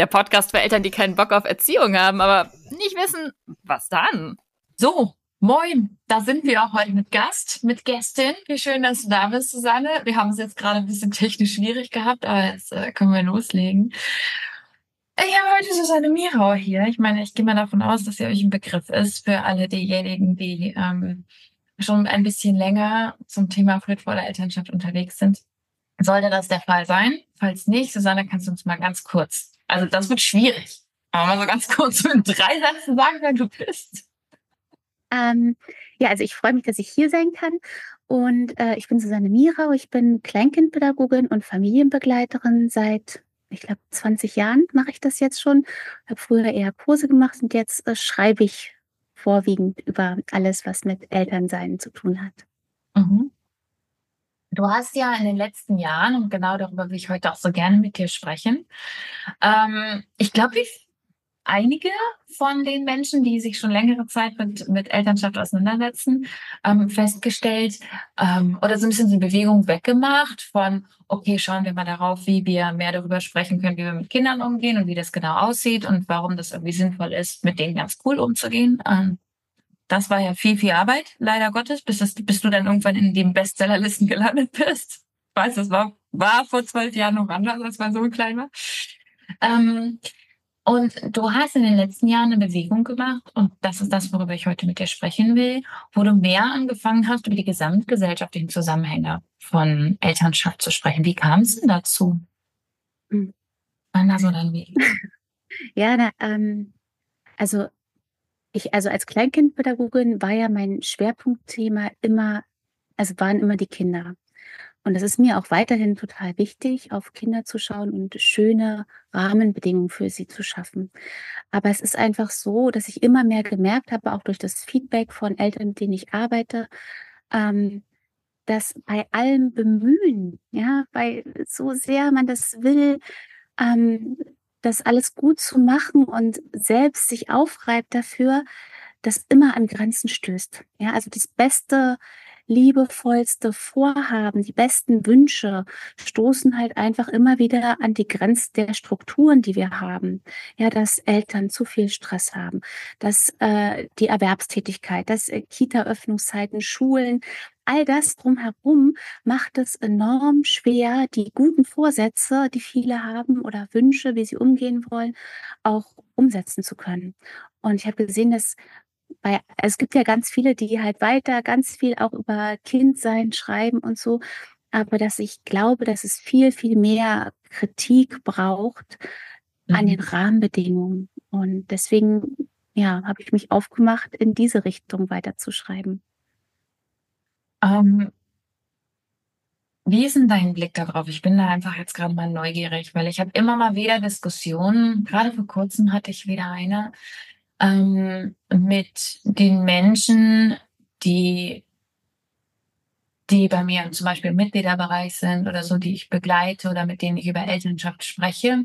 der Podcast für Eltern, die keinen Bock auf Erziehung haben, aber nicht wissen, was dann. So, moin, da sind wir auch heute mit Gast, mit Gästin. Wie schön, dass du da bist, Susanne. Wir haben es jetzt gerade ein bisschen technisch schwierig gehabt, aber jetzt äh, können wir loslegen. Ich habe heute Susanne Mirau hier. Ich meine, ich gehe mal davon aus, dass sie euch ein Begriff ist für alle diejenigen, die ähm, schon ein bisschen länger zum Thema friedvolle Elternschaft unterwegs sind. Sollte das der Fall sein? Falls nicht, Susanne, kannst du uns mal ganz kurz also das wird schwierig. Aber mal so ganz kurz in drei Sätzen sagen, wer du bist. Ähm, ja, also ich freue mich, dass ich hier sein kann. Und äh, ich bin Susanne Mirau. Ich bin Kleinkindpädagogin und Familienbegleiterin seit, ich glaube, 20 Jahren mache ich das jetzt schon. Habe früher eher Kurse gemacht und jetzt äh, schreibe ich vorwiegend über alles, was mit Elternsein zu tun hat. Mhm. Du hast ja in den letzten Jahren, und genau darüber will ich heute auch so gerne mit dir sprechen, ähm, ich glaube, einige von den Menschen, die sich schon längere Zeit mit, mit Elternschaft auseinandersetzen, ähm, festgestellt ähm, oder so ein bisschen die Bewegung weggemacht von, okay, schauen wir mal darauf, wie wir mehr darüber sprechen können, wie wir mit Kindern umgehen und wie das genau aussieht und warum das irgendwie sinnvoll ist, mit denen ganz cool umzugehen. Ähm, das war ja viel, viel Arbeit, leider Gottes, bis, das, bis du dann irgendwann in den Bestsellerlisten gelandet bist. Ich weiß, das war, war vor zwölf Jahren noch anders, als man so klein war. Ähm, und du hast in den letzten Jahren eine Bewegung gemacht, und das ist das, worüber ich heute mit dir sprechen will, wo du mehr angefangen hast, über die gesamtgesellschaftlichen Zusammenhänge von Elternschaft zu sprechen. Wie kam es denn dazu? Wann da so dein Weg? Ja, na, ähm, also ich, also als Kleinkindpädagogin war ja mein Schwerpunktthema immer, also waren immer die Kinder. Und es ist mir auch weiterhin total wichtig, auf Kinder zu schauen und schöne Rahmenbedingungen für sie zu schaffen. Aber es ist einfach so, dass ich immer mehr gemerkt habe, auch durch das Feedback von Eltern, mit denen ich arbeite, ähm, dass bei allem Bemühen, ja, bei so sehr man das will, ähm, das alles gut zu machen und selbst sich aufreibt dafür, das immer an Grenzen stößt. Ja, also das beste, liebevollste Vorhaben, die besten Wünsche stoßen halt einfach immer wieder an die Grenzen der Strukturen, die wir haben. Ja, dass Eltern zu viel Stress haben, dass äh, die Erwerbstätigkeit, dass äh, Kita-Öffnungszeiten, Schulen, all das drumherum macht es enorm schwer, die guten Vorsätze, die viele haben oder Wünsche, wie sie umgehen wollen, auch umsetzen zu können. Und ich habe gesehen, dass bei, es gibt ja ganz viele, die halt weiter ganz viel auch über Kindsein schreiben und so, aber dass ich glaube, dass es viel, viel mehr Kritik braucht mhm. an den mhm. Rahmenbedingungen. Und deswegen, ja, habe ich mich aufgemacht, in diese Richtung weiterzuschreiben. Ähm, wie ist denn dein Blick darauf? Ich bin da einfach jetzt gerade mal neugierig, weil ich habe immer mal wieder Diskussionen, gerade vor kurzem hatte ich wieder eine, ähm, mit den Menschen, die die bei mir zum Beispiel im Mitgliederbereich sind oder so, die ich begleite oder mit denen ich über Elternschaft spreche.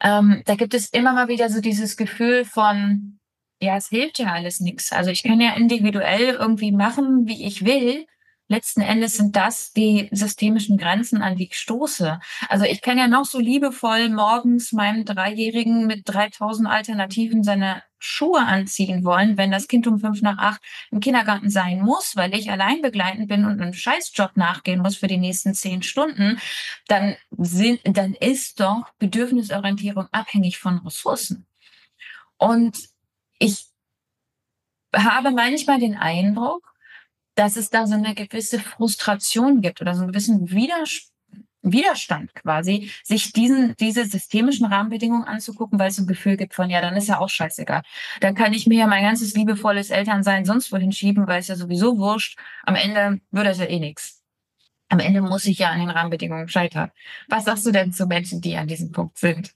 Ähm, da gibt es immer mal wieder so dieses Gefühl von, ja, es hilft ja alles nichts. Also ich kann ja individuell irgendwie machen, wie ich will letzten Endes sind das die systemischen Grenzen, an die ich stoße. Also ich kann ja noch so liebevoll morgens meinem Dreijährigen mit 3000 Alternativen seine Schuhe anziehen wollen, wenn das Kind um fünf nach acht im Kindergarten sein muss, weil ich allein begleitend bin und einem Scheißjob nachgehen muss für die nächsten zehn Stunden, dann sind, dann ist doch Bedürfnisorientierung abhängig von Ressourcen. Und ich habe manchmal den Eindruck, dass es da so eine gewisse Frustration gibt oder so einen gewissen Widerspruch. Widerstand quasi, sich diesen, diese systemischen Rahmenbedingungen anzugucken, weil es ein Gefühl gibt von, ja, dann ist ja auch scheißegal. Dann kann ich mir ja mein ganzes liebevolles Elternsein sonst wohin schieben, weil es ja sowieso wurscht. Am Ende würde es ja eh nichts. Am Ende muss ich ja an den Rahmenbedingungen scheitern. Was sagst du denn zu Menschen, die an diesem Punkt sind?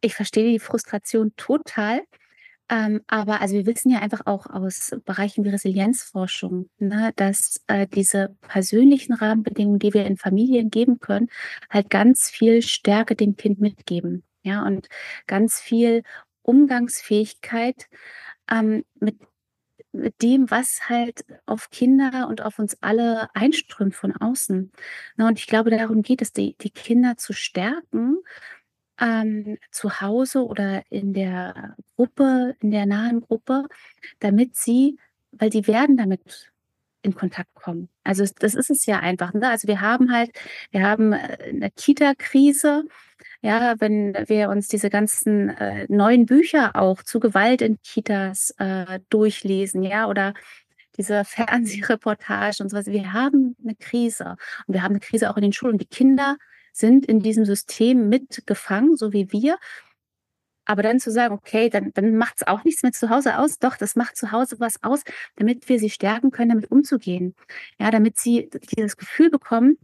Ich verstehe die Frustration total. Ähm, aber also wir wissen ja einfach auch aus Bereichen wie Resilienzforschung, ne, dass äh, diese persönlichen Rahmenbedingungen, die wir in Familien geben können, halt ganz viel Stärke dem Kind mitgeben. Ja, und ganz viel Umgangsfähigkeit ähm, mit, mit dem, was halt auf Kinder und auf uns alle einströmt von außen. Ne, und ich glaube, darum geht es, die, die Kinder zu stärken ähm, zu Hause oder in der Gruppe, in der nahen Gruppe, damit sie, weil sie werden damit in Kontakt kommen. Also das ist es ja einfach. Ne? Also wir haben halt, wir haben äh, eine Kita-Krise. Ja, wenn wir uns diese ganzen äh, neuen Bücher auch zu Gewalt in Kitas äh, durchlesen, ja, oder diese Fernsehreportage und so was. Wir haben eine Krise und wir haben eine Krise auch in den Schulen. Die Kinder sind in diesem System mitgefangen, so wie wir. Aber dann zu sagen, okay, dann, dann macht es auch nichts mit zu Hause aus. Doch, das macht zu Hause was aus, damit wir sie stärken können, damit umzugehen. Ja, damit sie dieses Gefühl bekommen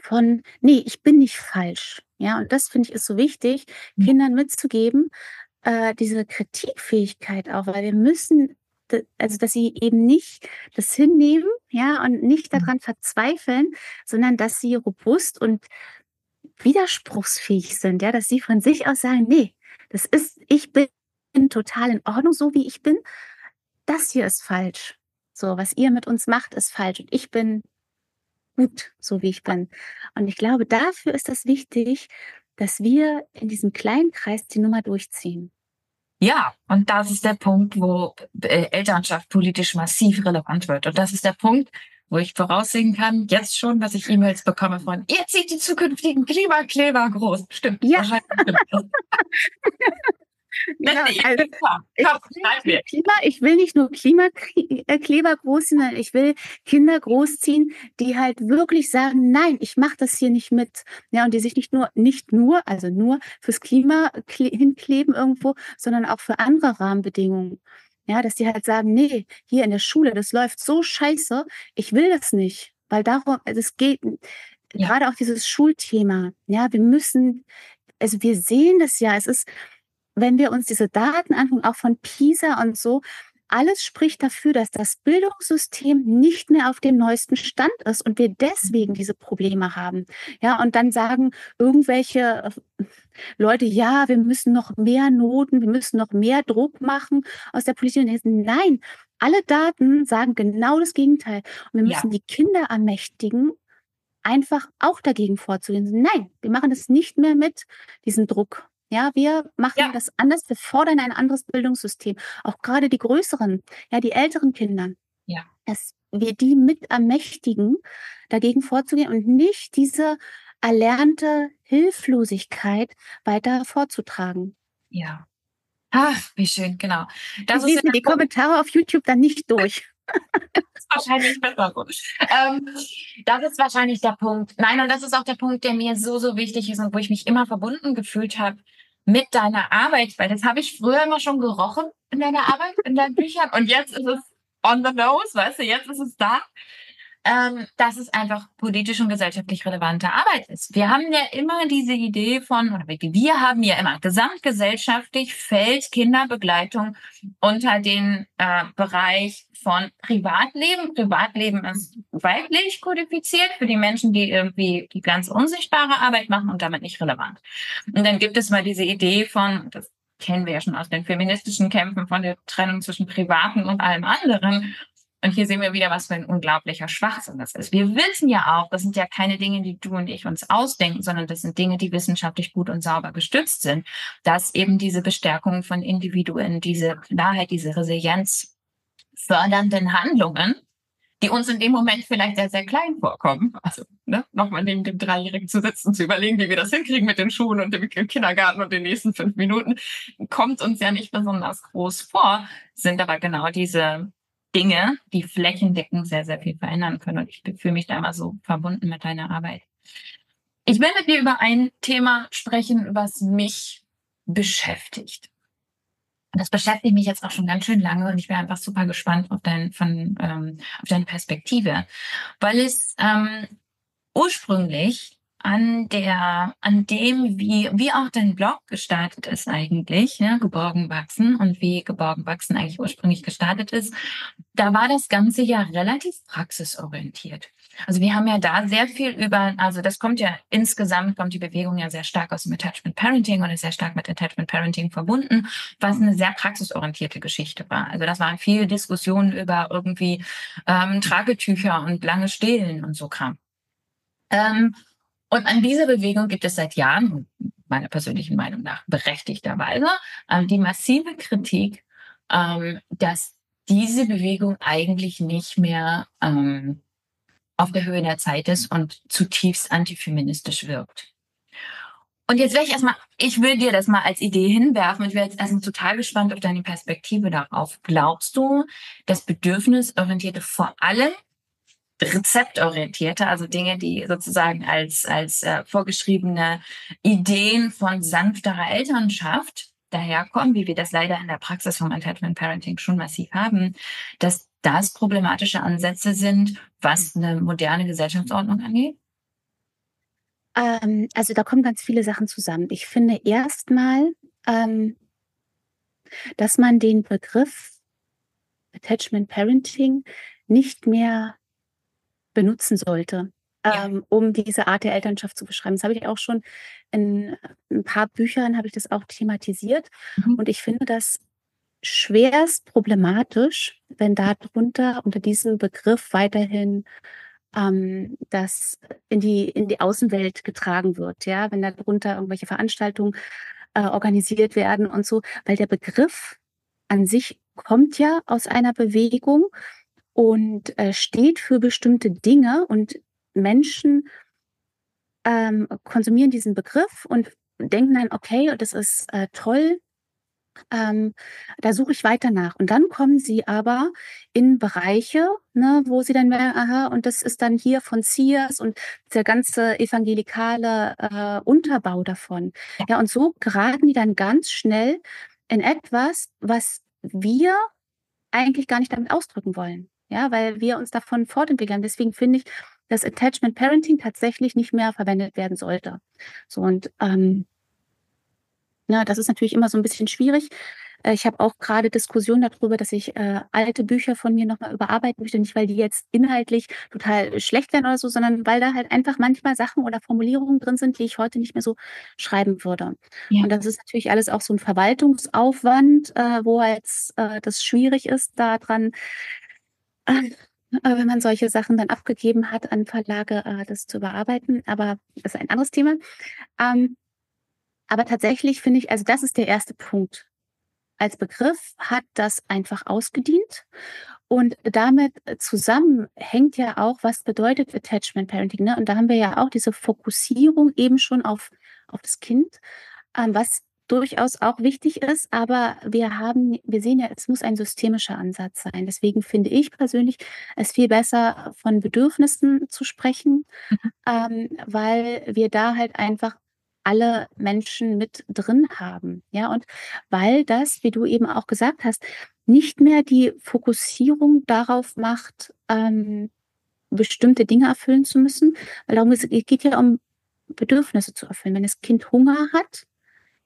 von, nee, ich bin nicht falsch. Ja, und das finde ich ist so wichtig, mhm. Kindern mitzugeben, äh, diese Kritikfähigkeit auch, weil wir müssen also dass sie eben nicht das hinnehmen, ja, und nicht mhm. daran verzweifeln, sondern dass sie robust und widerspruchsfähig sind, ja, dass sie von sich aus sagen, nee, das ist, ich bin total in Ordnung, so wie ich bin. Das hier ist falsch. So, was ihr mit uns macht, ist falsch. Und ich bin gut, so wie ich bin. Und ich glaube, dafür ist das wichtig, dass wir in diesem kleinen Kreis die Nummer durchziehen. Ja, und das ist der Punkt, wo äh, Elternschaft politisch massiv relevant wird. Und das ist der Punkt, wo ich voraussehen kann, jetzt schon, dass ich E-Mails bekomme von, ihr zieht die zukünftigen Klimakleber groß. Stimmt. Ja. Also, ich, Klima, ich will nicht nur Klimakleber großziehen, sondern ich will Kinder großziehen, die halt wirklich sagen, nein, ich mache das hier nicht mit. Ja, und die sich nicht nur, nicht nur, also nur fürs Klima hinkleben irgendwo, sondern auch für andere Rahmenbedingungen. Ja, dass die halt sagen, nee, hier in der Schule, das läuft so scheiße, ich will das nicht. Weil darum, also es geht, ja. gerade auch dieses Schulthema, ja, wir müssen, also wir sehen das ja, es ist, wenn wir uns diese Daten angucken, auch von PISA und so, alles spricht dafür, dass das Bildungssystem nicht mehr auf dem neuesten Stand ist und wir deswegen diese Probleme haben. Ja, und dann sagen irgendwelche Leute, ja, wir müssen noch mehr Noten, wir müssen noch mehr Druck machen aus der Politik. Nein, alle Daten sagen genau das Gegenteil. Und wir müssen ja. die Kinder ermächtigen, einfach auch dagegen vorzugehen. Nein, wir machen das nicht mehr mit, diesem Druck. Ja, wir machen ja. das anders. Wir fordern ein anderes Bildungssystem. Auch gerade die größeren, ja, die älteren Kinder. Ja. Dass wir die mit ermächtigen, dagegen vorzugehen und nicht diese erlernte Hilflosigkeit weiter vorzutragen. Ja. Ach, wie schön, genau. Das ist die Kommentare auf YouTube dann nicht durch. das ist wahrscheinlich besser. Ähm, das ist wahrscheinlich der Punkt. Nein, und das ist auch der Punkt, der mir so, so wichtig ist und wo ich mich immer verbunden gefühlt habe mit deiner Arbeit, weil das habe ich früher immer schon gerochen in deiner Arbeit, in deinen Büchern und jetzt ist es on the nose, weißt du, jetzt ist es da. Ähm, dass es einfach politisch und gesellschaftlich relevante Arbeit ist. Wir haben ja immer diese Idee von, oder wir haben ja immer, gesamtgesellschaftlich fällt Kinderbegleitung unter den äh, Bereich von Privatleben. Privatleben ist weiblich kodifiziert für die Menschen, die irgendwie die ganz unsichtbare Arbeit machen und damit nicht relevant. Und dann gibt es mal diese Idee von, das kennen wir ja schon aus den feministischen Kämpfen, von der Trennung zwischen Privaten und allem anderen. Und hier sehen wir wieder, was für ein unglaublicher Schwachsinn das ist. Wir wissen ja auch, das sind ja keine Dinge, die du und ich uns ausdenken, sondern das sind Dinge, die wissenschaftlich gut und sauber gestützt sind, dass eben diese Bestärkung von Individuen, diese Klarheit, diese Resilienz fördernden Handlungen, die uns in dem Moment vielleicht sehr, sehr klein vorkommen. Also ne, nochmal neben dem Dreijährigen zu sitzen, zu überlegen, wie wir das hinkriegen mit den Schuhen und dem Kindergarten und den nächsten fünf Minuten, kommt uns ja nicht besonders groß vor, sind aber genau diese Dinge, die flächendeckend sehr, sehr viel verändern können. Und ich fühle mich da immer so verbunden mit deiner Arbeit. Ich will mit dir über ein Thema sprechen, was mich beschäftigt. Das beschäftigt mich jetzt auch schon ganz schön lange und ich bin einfach super gespannt auf, dein, von, ähm, auf deine Perspektive, weil es ähm, ursprünglich an der, an dem, wie, wie auch dein Blog gestartet ist eigentlich, ja, Geborgen wachsen und wie Geborgen wachsen eigentlich ursprünglich gestartet ist, da war das Ganze ja relativ praxisorientiert. Also wir haben ja da sehr viel über, also das kommt ja insgesamt, kommt die Bewegung ja sehr stark aus dem Attachment Parenting ist sehr stark mit Attachment Parenting verbunden, was eine sehr praxisorientierte Geschichte war. Also das waren viele Diskussionen über irgendwie ähm, Tragetücher und lange Stillen und so Kram. Ähm, und an dieser Bewegung gibt es seit Jahren, meiner persönlichen Meinung nach berechtigterweise, ähm, die massive Kritik, ähm, dass diese Bewegung eigentlich nicht mehr ähm, auf der Höhe der Zeit ist und zutiefst antifeministisch wirkt. Und jetzt wäre ich erstmal, ich will dir das mal als Idee hinwerfen. Ich wäre jetzt erstmal total gespannt auf deine Perspektive darauf. Glaubst du, dass Bedürfnisorientierte vor allem rezeptorientierte, also Dinge, die sozusagen als, als äh, vorgeschriebene Ideen von sanfterer Elternschaft daherkommen, wie wir das leider in der Praxis vom Attachment Parenting schon massiv haben, dass das problematische Ansätze sind, was eine moderne Gesellschaftsordnung angeht? Ähm, also da kommen ganz viele Sachen zusammen. Ich finde erstmal, ähm, dass man den Begriff Attachment Parenting nicht mehr benutzen sollte, ja. ähm, um diese Art der Elternschaft zu beschreiben. Das habe ich auch schon in ein paar Büchern habe ich das auch thematisiert. Mhm. Und ich finde das schwerst problematisch, wenn darunter unter diesem Begriff weiterhin ähm, das in die, in die Außenwelt getragen wird, ja, wenn darunter irgendwelche Veranstaltungen äh, organisiert werden und so, weil der Begriff an sich kommt ja aus einer Bewegung und äh, steht für bestimmte Dinge und Menschen ähm, konsumieren diesen Begriff und denken dann, okay, das ist äh, toll, ähm, da suche ich weiter nach. Und dann kommen sie aber in Bereiche, ne, wo sie dann merken, aha, und das ist dann hier von Sears und der ganze evangelikale äh, Unterbau davon. Ja, und so geraten die dann ganz schnell in etwas, was wir eigentlich gar nicht damit ausdrücken wollen ja, weil wir uns davon fortentwickeln. Deswegen finde ich, dass Attachment Parenting tatsächlich nicht mehr verwendet werden sollte. So und ähm, na, das ist natürlich immer so ein bisschen schwierig. Äh, ich habe auch gerade Diskussionen darüber, dass ich äh, alte Bücher von mir nochmal überarbeiten möchte, nicht weil die jetzt inhaltlich total schlecht werden oder so, sondern weil da halt einfach manchmal Sachen oder Formulierungen drin sind, die ich heute nicht mehr so schreiben würde. Ja. Und das ist natürlich alles auch so ein Verwaltungsaufwand, äh, wo jetzt äh, das schwierig ist, da dran äh, wenn man solche Sachen dann abgegeben hat an Verlage, äh, das zu überarbeiten. Aber das ist ein anderes Thema. Ähm, aber tatsächlich finde ich, also das ist der erste Punkt. Als Begriff hat das einfach ausgedient. Und damit zusammen hängt ja auch, was bedeutet Attachment Parenting. Ne? Und da haben wir ja auch diese Fokussierung eben schon auf, auf das Kind, ähm, was durchaus auch wichtig ist, aber wir haben, wir sehen ja, es muss ein systemischer Ansatz sein. Deswegen finde ich persönlich es viel besser, von Bedürfnissen zu sprechen, mhm. ähm, weil wir da halt einfach alle Menschen mit drin haben. Ja, und weil das, wie du eben auch gesagt hast, nicht mehr die Fokussierung darauf macht, ähm, bestimmte Dinge erfüllen zu müssen, weil darum es geht ja um Bedürfnisse zu erfüllen. Wenn das Kind Hunger hat,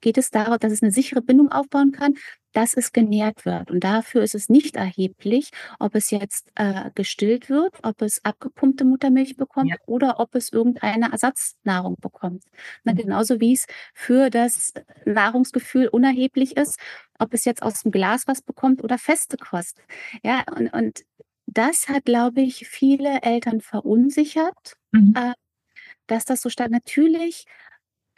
geht es darum, dass es eine sichere Bindung aufbauen kann, dass es genährt wird. Und dafür ist es nicht erheblich, ob es jetzt äh, gestillt wird, ob es abgepumpte Muttermilch bekommt ja. oder ob es irgendeine Ersatznahrung bekommt. Na, mhm. Genauso wie es für das Nahrungsgefühl unerheblich ist, ob es jetzt aus dem Glas was bekommt oder feste Kost. Ja, und, und das hat, glaube ich, viele Eltern verunsichert, mhm. äh, dass das so stark natürlich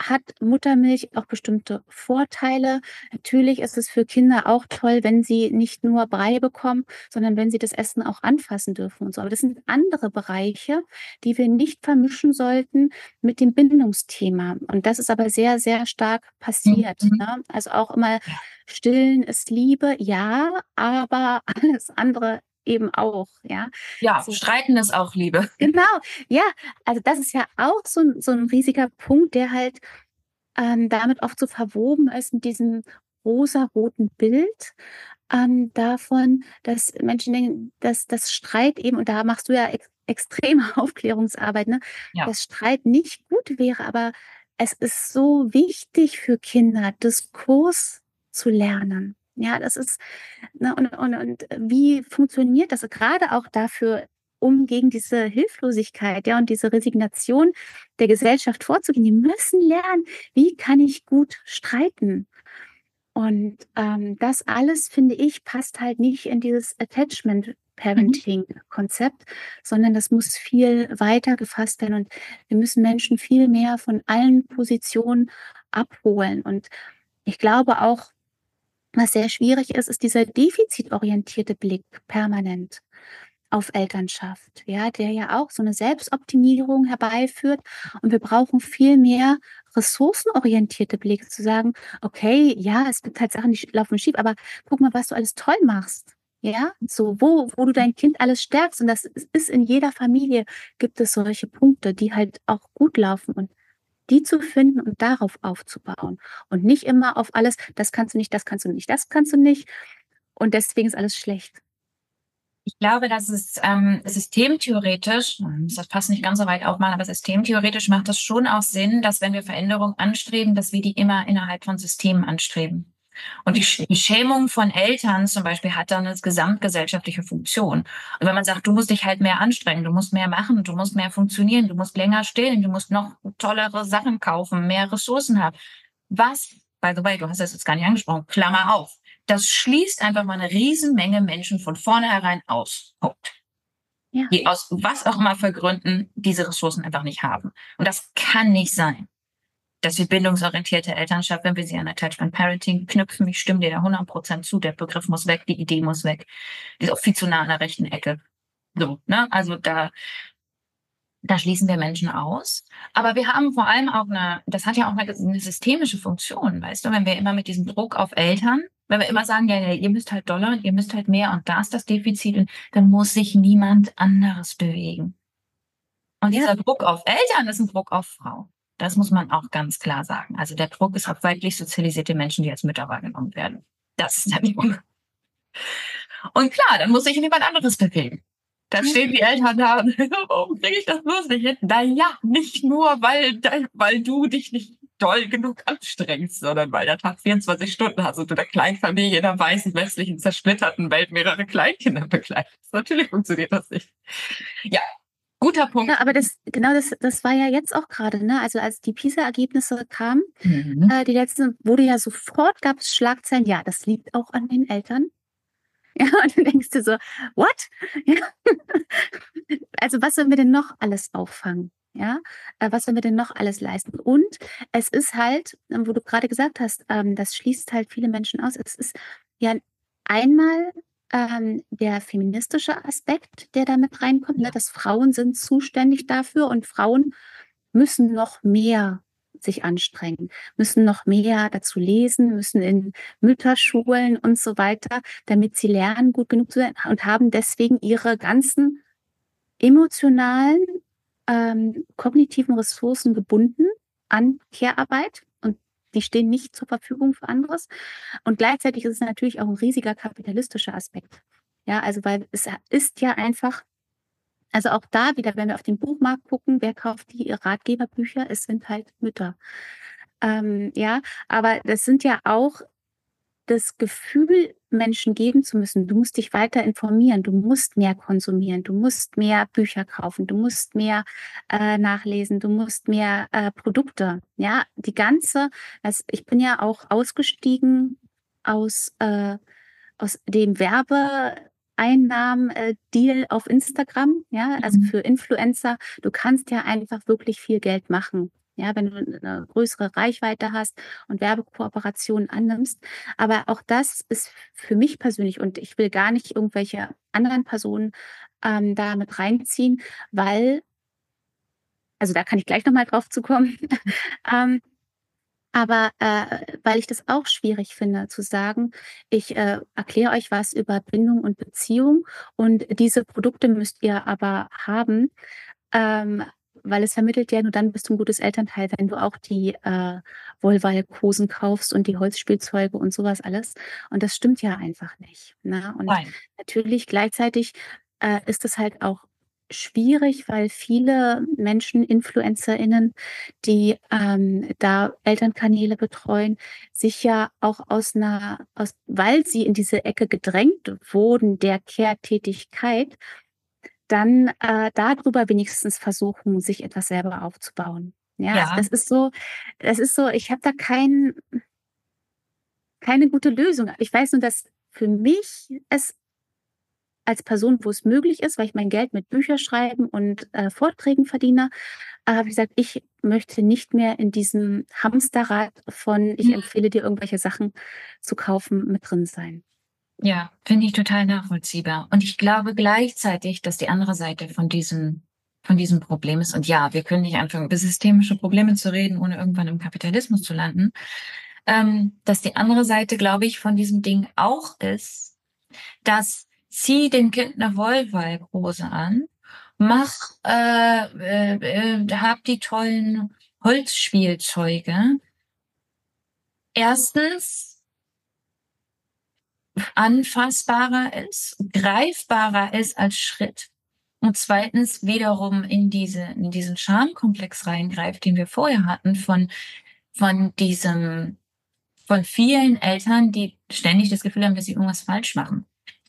hat Muttermilch auch bestimmte Vorteile. Natürlich ist es für Kinder auch toll, wenn sie nicht nur Brei bekommen, sondern wenn sie das Essen auch anfassen dürfen und so. Aber das sind andere Bereiche, die wir nicht vermischen sollten mit dem Bindungsthema. Und das ist aber sehr, sehr stark passiert. Mhm. Ne? Also auch immer stillen ist Liebe, ja, aber alles andere eben auch, ja. Ja, so. streiten ist auch Liebe. Genau, ja. Also das ist ja auch so, so ein riesiger Punkt, der halt ähm, damit oft so verwoben ist mit diesem rosa-roten Bild ähm, davon, dass Menschen denken, dass das Streit eben, und da machst du ja ex extreme Aufklärungsarbeit, ne, ja. dass Streit nicht gut wäre, aber es ist so wichtig für Kinder, Diskurs zu lernen. Ja, das ist, ne, und, und, und wie funktioniert das gerade auch dafür, um gegen diese Hilflosigkeit, ja, und diese Resignation der Gesellschaft vorzugehen? Die müssen lernen, wie kann ich gut streiten? Und ähm, das alles, finde ich, passt halt nicht in dieses Attachment Parenting-Konzept, mhm. sondern das muss viel weiter gefasst werden und wir müssen Menschen viel mehr von allen Positionen abholen. Und ich glaube auch, was sehr schwierig ist, ist dieser defizitorientierte Blick permanent auf Elternschaft, ja, der ja auch so eine Selbstoptimierung herbeiführt. Und wir brauchen viel mehr ressourcenorientierte Blicke zu sagen, okay, ja, es gibt halt Sachen, die laufen schief, aber guck mal, was du alles toll machst. Ja, so, wo, wo du dein Kind alles stärkst. Und das ist in jeder Familie gibt es solche Punkte, die halt auch gut laufen. Und die zu finden und darauf aufzubauen und nicht immer auf alles, das kannst du nicht, das kannst du nicht, das kannst du nicht und deswegen ist alles schlecht. Ich glaube, dass es ähm, systemtheoretisch, das passt nicht ganz so weit auf mal, aber systemtheoretisch macht es schon auch Sinn, dass wenn wir Veränderungen anstreben, dass wir die immer innerhalb von Systemen anstreben. Und die, die Schämung von Eltern zum Beispiel hat dann eine gesamtgesellschaftliche Funktion. Und wenn man sagt, du musst dich halt mehr anstrengen, du musst mehr machen, du musst mehr funktionieren, du musst länger stillen, du musst noch tollere Sachen kaufen, mehr Ressourcen haben. Was, by the way, du hast das jetzt gar nicht angesprochen, Klammer auf. Das schließt einfach mal eine Riesenmenge Menschen von vornherein aus. Punkt. Ja. Die aus was auch immer für Gründen diese Ressourcen einfach nicht haben. Und das kann nicht sein dass wir bindungsorientierte Elternschaft, wenn wir sie an Attachment Parenting knüpfen, ich stimme dir da 100% zu, der Begriff muss weg, die Idee muss weg. Die ist auch viel zu nah an der rechten Ecke. So, ne? Also da, da schließen wir Menschen aus. Aber wir haben vor allem auch eine, das hat ja auch eine, eine systemische Funktion, weißt du, wenn wir immer mit diesem Druck auf Eltern, wenn wir immer sagen, ja, ja ihr müsst halt Dollar und ihr müsst halt mehr und da ist das Defizit und dann muss sich niemand anderes bewegen. Und ja. dieser Druck auf Eltern ist ein Druck auf Frau. Das muss man auch ganz klar sagen. Also der Druck ist auf weiblich sozialisierte Menschen, die als Mütter wahrgenommen werden. Das ist der Druck. Und klar, dann muss sich jemand anderes bewegen. Dann stehen die Eltern da und warum kriege ich das bloß nicht hin? Naja, nicht nur, weil, weil du dich nicht doll genug anstrengst, sondern weil der Tag 24 Stunden hast und du der Kleinfamilie in der weißen, westlichen, zersplitterten Welt mehrere Kleinkinder begleitest. Natürlich funktioniert das nicht. Ja, Guter Punkt. Ja, aber das, genau das, das war ja jetzt auch gerade, ne? Also als die PISA-Ergebnisse kamen, mhm. äh, die letzten, wurde ja sofort, gab es Schlagzeilen, ja, das liegt auch an den Eltern. Ja, und dann denkst du so, what? Ja. Also was sollen wir denn noch alles auffangen? Ja, äh, was sollen wir denn noch alles leisten? Und es ist halt, wo du gerade gesagt hast, ähm, das schließt halt viele Menschen aus. Es ist ja einmal ähm, der feministische Aspekt, der damit reinkommt, ne, dass Frauen sind zuständig dafür und Frauen müssen noch mehr sich anstrengen, müssen noch mehr dazu lesen, müssen in Mütterschulen und so weiter, damit sie lernen, gut genug zu sein und haben deswegen ihre ganzen emotionalen, ähm, kognitiven Ressourcen gebunden an Care-Arbeit die stehen nicht zur Verfügung für anderes. Und gleichzeitig ist es natürlich auch ein riesiger kapitalistischer Aspekt. Ja, also weil es ist ja einfach Also auch da wieder, wenn wir auf den Buchmarkt gucken, wer kauft die Ratgeberbücher? Es sind halt Mütter. Ähm, ja, aber das sind ja auch das Gefühl, Menschen geben zu müssen. Du musst dich weiter informieren, du musst mehr konsumieren, du musst mehr Bücher kaufen, du musst mehr äh, nachlesen, du musst mehr äh, Produkte. Ja, die ganze, also ich bin ja auch ausgestiegen aus, äh, aus dem Werbeeinnahmen-Deal äh, auf Instagram, ja, also mhm. für Influencer. Du kannst ja einfach wirklich viel Geld machen. Ja, wenn du eine größere Reichweite hast und Werbekooperationen annimmst. Aber auch das ist für mich persönlich und ich will gar nicht irgendwelche anderen Personen ähm, da mit reinziehen, weil, also da kann ich gleich nochmal drauf zu kommen. ähm, aber äh, weil ich das auch schwierig finde, zu sagen, ich äh, erkläre euch was über Bindung und Beziehung und diese Produkte müsst ihr aber haben. Ähm, weil es vermittelt ja nur dann bist du ein gutes Elternteil, wenn du auch die äh, Wollwalkosen kaufst und die Holzspielzeuge und sowas alles. Und das stimmt ja einfach nicht. Ne? Und Nein. natürlich gleichzeitig äh, ist es halt auch schwierig, weil viele Menschen, InfluencerInnen, die ähm, da Elternkanäle betreuen, sich ja auch aus einer, aus, weil sie in diese Ecke gedrängt wurden der Care-Tätigkeit, dann äh, darüber wenigstens versuchen, sich etwas selber aufzubauen. Ja, ja. Also das ist so, das ist so, ich habe da kein, keine gute Lösung. Ich weiß nur, dass für mich es als Person, wo es möglich ist, weil ich mein Geld mit Bücherschreiben und äh, Vorträgen verdiene, äh, habe ich gesagt, ich möchte nicht mehr in diesem Hamsterrad von, ich mhm. empfehle dir irgendwelche Sachen zu kaufen, mit drin sein. Ja, finde ich total nachvollziehbar. Und ich glaube gleichzeitig, dass die andere Seite von diesem, von diesem Problem ist. Und ja, wir können nicht anfangen, über systemische Probleme zu reden, ohne irgendwann im Kapitalismus zu landen. Ähm, dass die andere Seite, glaube ich, von diesem Ding auch ist, dass zieh dem Kind eine Wollwalkhose an, mach, äh, äh, äh, hab die tollen Holzspielzeuge. Erstens anfassbarer ist, greifbarer ist als Schritt. Und zweitens wiederum in diese, in diesen Schamkomplex reingreift, den wir vorher hatten von, von diesem, von vielen Eltern, die ständig das Gefühl haben, dass sie irgendwas falsch machen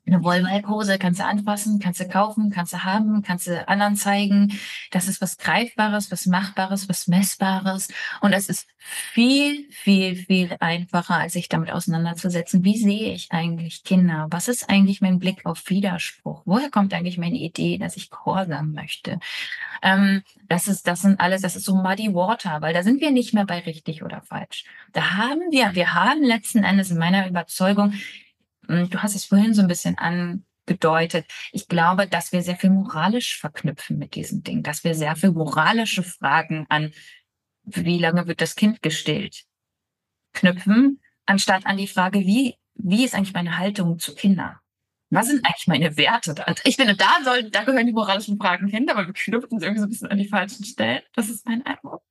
eine Wollwalkhose kannst du anfassen, kannst du kaufen, kannst du haben, kannst du anderen zeigen. Das ist was Greifbares, was Machbares, was Messbares. Und es ist viel, viel, viel einfacher, als sich damit auseinanderzusetzen. Wie sehe ich eigentlich Kinder? Was ist eigentlich mein Blick auf Widerspruch? Woher kommt eigentlich meine Idee, dass ich Gehorsam möchte? Ähm, das ist, das sind alles, das ist so muddy water, weil da sind wir nicht mehr bei richtig oder falsch. Da haben wir, wir haben letzten Endes in meiner Überzeugung du hast es vorhin so ein bisschen angedeutet. Ich glaube, dass wir sehr viel moralisch verknüpfen mit diesem Ding, dass wir sehr viel moralische Fragen an, wie lange wird das Kind gestillt, knüpfen, anstatt an die Frage, wie, wie ist eigentlich meine Haltung zu Kindern? Was sind eigentlich meine Werte? Ich finde, da soll, da gehören die moralischen Fragen hin, aber wir knüpfen sie irgendwie so ein bisschen an die falschen Stellen. Das ist mein Eindruck.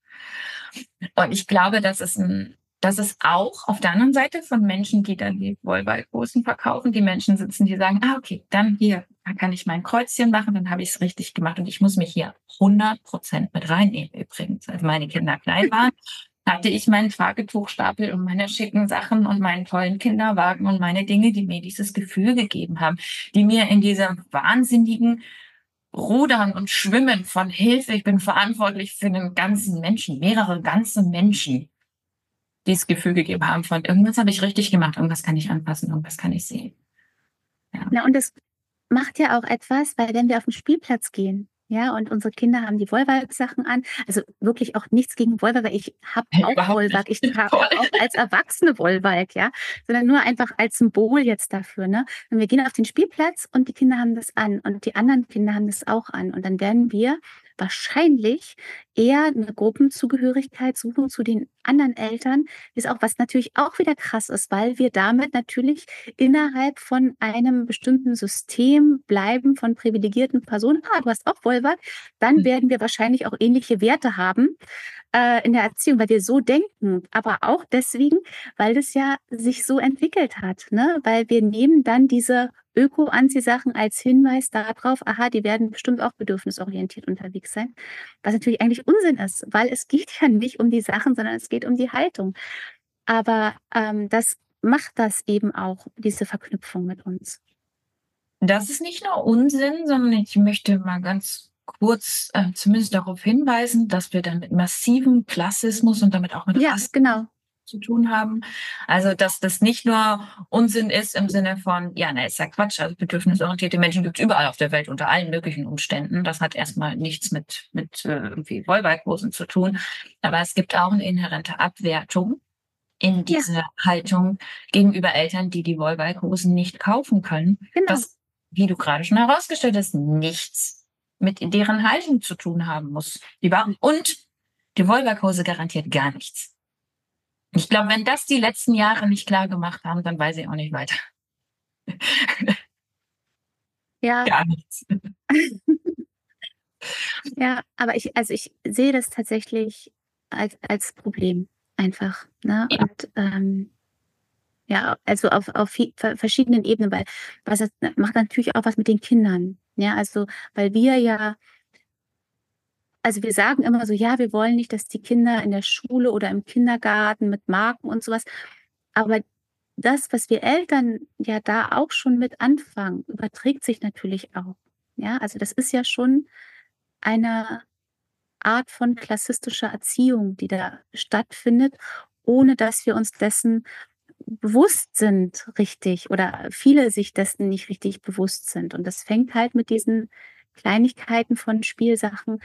Und ich glaube, das ist ein, dass es auch auf der anderen Seite von Menschen, die dann die Wollballgroßen verkaufen, die Menschen sitzen, die sagen, ah, okay, dann hier, da kann ich mein Kreuzchen machen, dann habe ich es richtig gemacht und ich muss mich hier 100 Prozent mit reinnehmen übrigens. Als meine Kinder klein waren, hatte ich meinen Tragetuchstapel und meine schicken Sachen und meinen tollen Kinderwagen und meine Dinge, die mir dieses Gefühl gegeben haben, die mir in diesem wahnsinnigen Rudern und Schwimmen von Hilfe, ich bin verantwortlich für einen ganzen Menschen, mehrere ganze Menschen, dieses Gefühl gegeben haben von irgendwas habe ich richtig gemacht, irgendwas kann ich anpassen, irgendwas kann ich sehen. Ja. Na, und das macht ja auch etwas, weil wenn wir auf den Spielplatz gehen, ja, und unsere Kinder haben die Wollwalk-Sachen an. Also wirklich auch nichts gegen Wollwalk, weil ich habe auch Wollwalk. Ich trage auch als Erwachsene Wollwalk, ja. Sondern nur einfach als Symbol jetzt dafür, ne. Und wir gehen auf den Spielplatz und die Kinder haben das an und die anderen Kinder haben das auch an. Und dann werden wir wahrscheinlich eher eine Gruppenzugehörigkeit suchen zu den anderen Eltern, ist auch, was natürlich auch wieder krass ist, weil wir damit natürlich innerhalb von einem bestimmten System bleiben von privilegierten Personen. Ah, du hast auch Wolver, dann mhm. werden wir wahrscheinlich auch ähnliche Werte haben. Äh, in der Erziehung, weil wir so denken, aber auch deswegen, weil das ja sich so entwickelt hat, ne? Weil wir nehmen dann diese Öko-Anziehsachen als Hinweis darauf, aha, die werden bestimmt auch bedürfnisorientiert unterwegs sein, was natürlich eigentlich Unsinn ist, weil es geht ja nicht um die Sachen, sondern es geht um die Haltung. Aber ähm, das macht das eben auch, diese Verknüpfung mit uns. Das ist nicht nur Unsinn, sondern ich möchte mal ganz kurz äh, zumindest darauf hinweisen, dass wir dann mit massivem Klassismus und damit auch mit ja, Rassismus genau. zu tun haben. Also dass das nicht nur Unsinn ist im Sinne von, ja, na, ist ja Quatsch, also bedürfnisorientierte Menschen gibt es überall auf der Welt unter allen möglichen Umständen. Das hat erstmal nichts mit, mit äh, irgendwie Wollweibhosen zu tun. Aber es gibt auch eine inhärente Abwertung in diese ja. Haltung gegenüber Eltern, die die Wollweibhosen nicht kaufen können. Genau. Das, wie du gerade schon herausgestellt hast, nichts mit deren Haltung zu tun haben muss. Die waren, und die Wollwerkhose garantiert gar nichts. Ich glaube, wenn das die letzten Jahre nicht klar gemacht haben, dann weiß ich auch nicht weiter. Ja. Gar nichts. ja, aber ich, also ich sehe das tatsächlich als, als Problem einfach. Ne? Ja. Und ähm, ja, also auf, auf verschiedenen Ebenen, weil was das macht natürlich auch was mit den Kindern. Ja, also, weil wir ja, also wir sagen immer so, ja, wir wollen nicht, dass die Kinder in der Schule oder im Kindergarten mit Marken und sowas, aber das, was wir Eltern ja da auch schon mit anfangen, überträgt sich natürlich auch. Ja, also das ist ja schon eine Art von klassistischer Erziehung, die da stattfindet, ohne dass wir uns dessen bewusst sind, richtig, oder viele sich dessen nicht richtig bewusst sind. Und das fängt halt mit diesen Kleinigkeiten von Spielsachen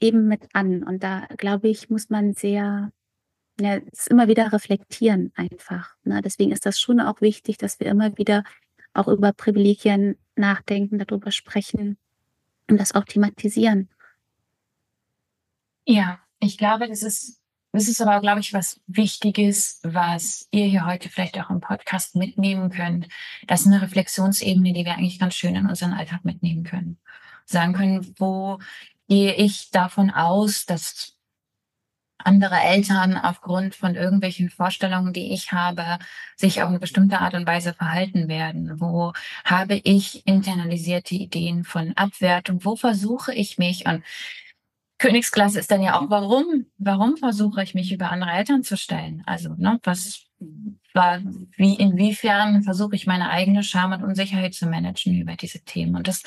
eben mit an. Und da, glaube ich, muss man sehr, ja, immer wieder reflektieren einfach. Ne? Deswegen ist das schon auch wichtig, dass wir immer wieder auch über Privilegien nachdenken, darüber sprechen und das auch thematisieren. Ja, ich glaube, das ist das ist aber, glaube ich, was Wichtiges, was ihr hier heute vielleicht auch im Podcast mitnehmen könnt. Das ist eine Reflexionsebene, die wir eigentlich ganz schön in unseren Alltag mitnehmen können. Sagen können, wo gehe ich davon aus, dass andere Eltern aufgrund von irgendwelchen Vorstellungen, die ich habe, sich auf eine bestimmte Art und Weise verhalten werden? Wo habe ich internalisierte Ideen von Abwertung? Wo versuche ich mich? Und Königsklasse ist dann ja auch, warum? Warum versuche ich mich über andere Eltern zu stellen? Also, ne, was war, wie, inwiefern versuche ich meine eigene Scham und Unsicherheit zu managen über diese Themen? Und das,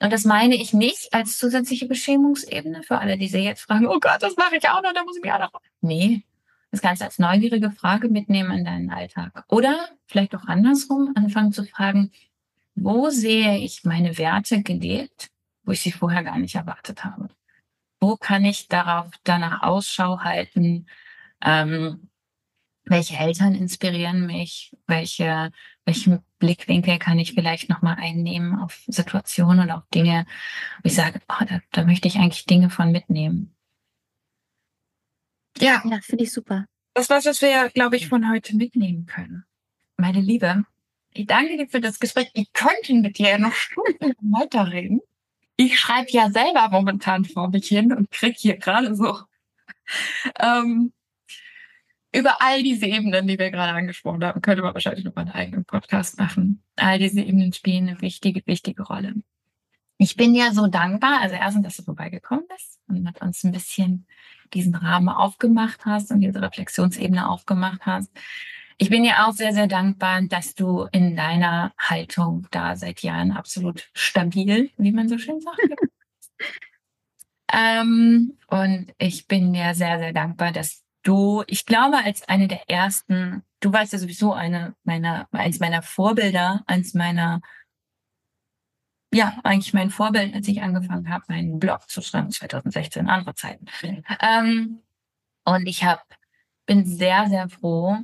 und das meine ich nicht als zusätzliche Beschämungsebene für alle, die sich jetzt fragen, oh Gott, das mache ich auch noch, da muss ich mich auch noch. Nee. Das kannst du als neugierige Frage mitnehmen in deinen Alltag. Oder vielleicht auch andersrum anfangen zu fragen, wo sehe ich meine Werte gelebt, wo ich sie vorher gar nicht erwartet habe? Wo kann ich darauf danach Ausschau halten? Ähm, welche Eltern inspirieren mich? Welche, welchen Blickwinkel kann ich vielleicht nochmal einnehmen auf Situationen und auf Dinge, wo ich sage, oh, da, da möchte ich eigentlich Dinge von mitnehmen. Ja. Ja, finde ich super. Das war's, was wir, glaube ich, von heute mitnehmen können. Meine Liebe, ich danke dir für das Gespräch. Ich könnte mit dir noch Stunden weiterreden ich schreibe ja selber momentan vor mich hin und krieg hier gerade so ähm, über all diese Ebenen, die wir gerade angesprochen haben, könnte man wahrscheinlich noch mal einen eigenen Podcast machen. All diese Ebenen spielen eine wichtige, wichtige Rolle. Ich bin ja so dankbar, also erstens, dass du vorbeigekommen bist und mit uns ein bisschen diesen Rahmen aufgemacht hast und diese Reflexionsebene aufgemacht hast. Ich bin ja auch sehr, sehr dankbar, dass du in deiner Haltung da seit Jahren absolut stabil, wie man so schön sagt. ähm, und ich bin ja sehr, sehr dankbar, dass du, ich glaube, als eine der ersten, du warst ja sowieso eine meiner, eins meiner Vorbilder, eins meiner, ja, eigentlich mein Vorbild, als ich angefangen habe, meinen Blog zu schreiben, 2016, andere Zeiten. Ähm, und ich habe, bin sehr, sehr froh,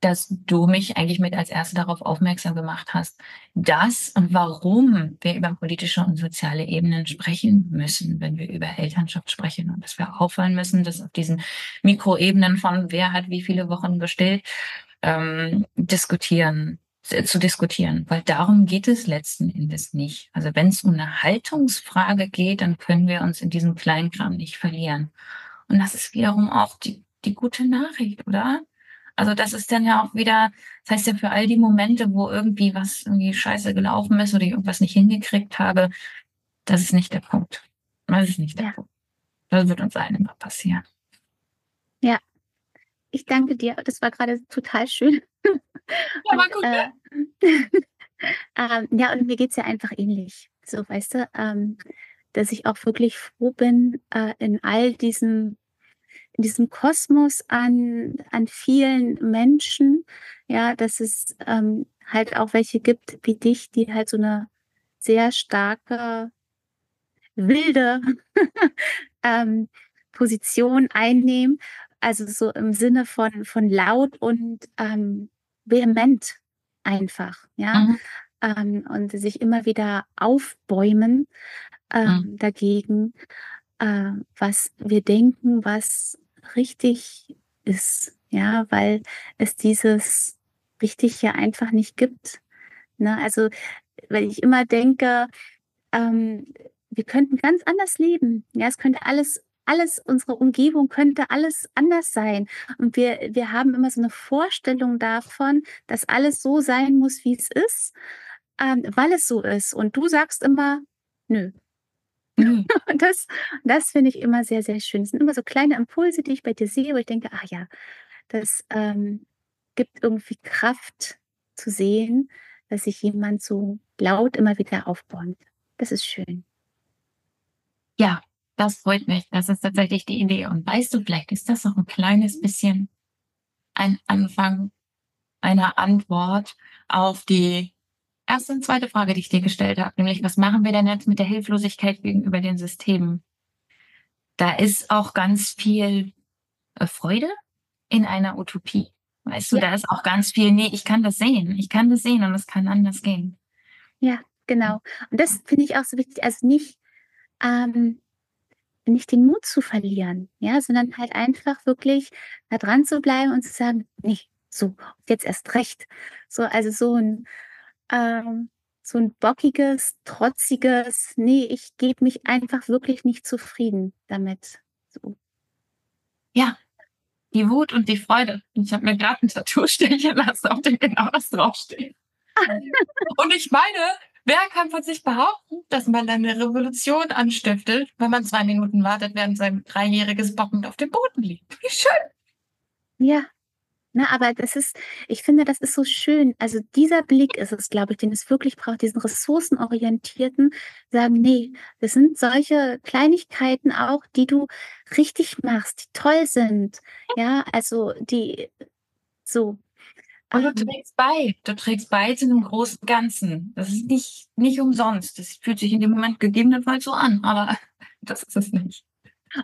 dass du mich eigentlich mit als Erste darauf aufmerksam gemacht hast, dass und warum wir über politische und soziale Ebenen sprechen müssen, wenn wir über Elternschaft sprechen und dass wir aufhören müssen, dass auf diesen Mikroebenen von wer hat wie viele Wochen gestillt, ähm, diskutieren, äh, zu diskutieren, weil darum geht es letzten Endes nicht. Also wenn es um eine Haltungsfrage geht, dann können wir uns in diesem Kleinkram nicht verlieren. Und das ist wiederum auch die, die gute Nachricht, oder? Also das ist dann ja auch wieder, das heißt ja für all die Momente, wo irgendwie was irgendwie scheiße gelaufen ist oder ich irgendwas nicht hingekriegt habe, das ist nicht der Punkt. Das ist nicht der ja. Punkt. Das wird uns allen immer passieren. Ja, ich danke dir. Das war gerade total schön. Ja, war gut, ne? äh, ähm, ja, und mir geht es ja einfach ähnlich. So, weißt du, ähm, dass ich auch wirklich froh bin, äh, in all diesem, in diesem Kosmos an, an vielen Menschen, ja, dass es ähm, halt auch welche gibt wie dich, die halt so eine sehr starke, wilde ähm, Position einnehmen also so im Sinne von, von laut und ähm, vehement einfach, ja. Mhm. Ähm, und sich immer wieder aufbäumen ähm, mhm. dagegen, äh, was wir denken, was richtig ist, ja, weil es dieses richtig ja einfach nicht gibt. Ne? Also, weil ich immer denke, ähm, wir könnten ganz anders leben. Ja, es könnte alles alles, unsere Umgebung könnte alles anders sein. Und wir, wir haben immer so eine Vorstellung davon, dass alles so sein muss, wie es ist, ähm, weil es so ist. Und du sagst immer, nö. Mhm. das, das finde ich immer sehr, sehr schön. Es sind immer so kleine Impulse, die ich bei dir sehe, wo ich denke, ach ja, das ähm, gibt irgendwie Kraft zu sehen, dass sich jemand so laut immer wieder aufbäumt. Das ist schön. Ja, das freut mich. Das ist tatsächlich die Idee. Und weißt du, vielleicht ist das auch ein kleines bisschen ein Anfang einer Antwort auf die erste und zweite Frage, die ich dir gestellt habe, nämlich was machen wir denn jetzt mit der Hilflosigkeit gegenüber den Systemen? Da ist auch ganz viel äh, Freude in einer Utopie. Weißt ja. du, da ist auch ganz viel, nee, ich kann das sehen, ich kann das sehen und es kann anders gehen. Ja, genau. Und das finde ich auch so wichtig. Also nicht, ähm, nicht den Mut zu verlieren, ja, sondern halt einfach wirklich da dran zu bleiben und zu sagen, nee, so, jetzt erst recht. So, also so ein, ähm, so ein bockiges, trotziges, nee, ich gebe mich einfach wirklich nicht zufrieden damit. So. Ja, die Wut und die Freude. Ich habe mir gerade ein Tattoo stechen lassen, auf dem genau das draufsteht. und ich meine, Wer kann von sich behaupten, dass man eine Revolution anstiftet, wenn man zwei Minuten wartet, während sein dreijähriges bockend auf dem Boden liegt? Wie schön. Ja. Na, aber das ist, ich finde, das ist so schön. Also dieser Blick ist es, glaube ich, den es wirklich braucht, diesen ressourcenorientierten, sagen, nee, das sind solche Kleinigkeiten auch, die du richtig machst, die toll sind. Ja, also die so, und du trägst bei. Du trägst bei zu einem großen Ganzen. Das ist nicht, nicht umsonst. Das fühlt sich in dem Moment gegebenenfalls so an, aber das ist es nicht.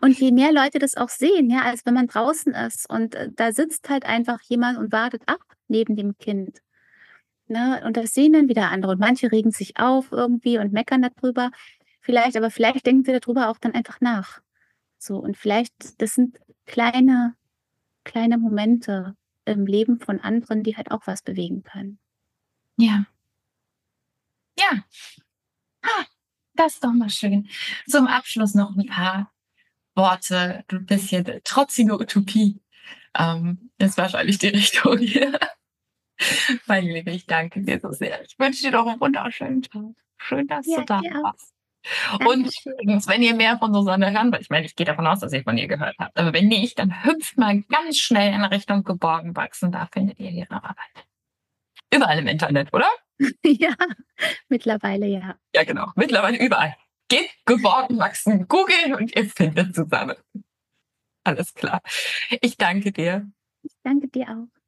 Und je mehr Leute das auch sehen, ja, als wenn man draußen ist und äh, da sitzt halt einfach jemand und wartet ab neben dem Kind. Ne? Und das sehen dann wieder andere. Und manche regen sich auf irgendwie und meckern darüber. Vielleicht, aber vielleicht denken sie darüber auch dann einfach nach. So, und vielleicht, das sind kleine, kleine Momente, im Leben von anderen, die halt auch was bewegen können. Ja. Ja. Ah, das ist doch mal schön. Zum Abschluss noch ein paar Worte, ein bisschen trotzige Utopie. Ähm, ist wahrscheinlich die Richtung hier. Meine Liebe, ich danke dir so sehr. Ich wünsche dir doch einen wunderschönen Tag. Schön, dass ja, du da warst. Und übrigens, wenn ihr mehr von Susanne hören wollt, ich meine, ich gehe davon aus, dass ihr von ihr gehört habt, aber wenn nicht, dann hüpft mal ganz schnell in Richtung Geborgen wachsen. Da findet ihr ihre Arbeit. Überall im Internet, oder? Ja, mittlerweile ja. Ja, genau. Mittlerweile überall. Geht geborgen wachsen, googeln und ihr findet Susanne. Alles klar. Ich danke dir. Ich danke dir auch.